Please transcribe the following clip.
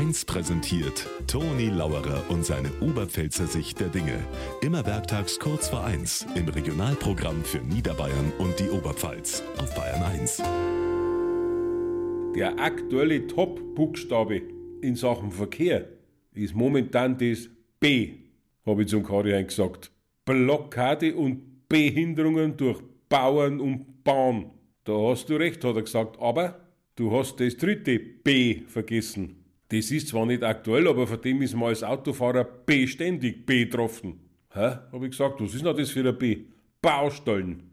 1 präsentiert Toni Lauerer und seine Oberpfälzer Sicht der Dinge. Immer werktags kurz vor 1 im Regionalprogramm für Niederbayern und die Oberpfalz auf Bayern 1. Der aktuelle Top-Buchstabe in Sachen Verkehr ist momentan das B, habe ich zum Kari gesagt. Blockade und Behinderungen durch Bauern und Bahn. Da hast du recht, hat er gesagt, aber du hast das dritte B vergessen. Das ist zwar nicht aktuell, aber von dem ist man als Autofahrer beständig betroffen. Hä? Hab ich gesagt, was ist denn das für ein B? Baustellen.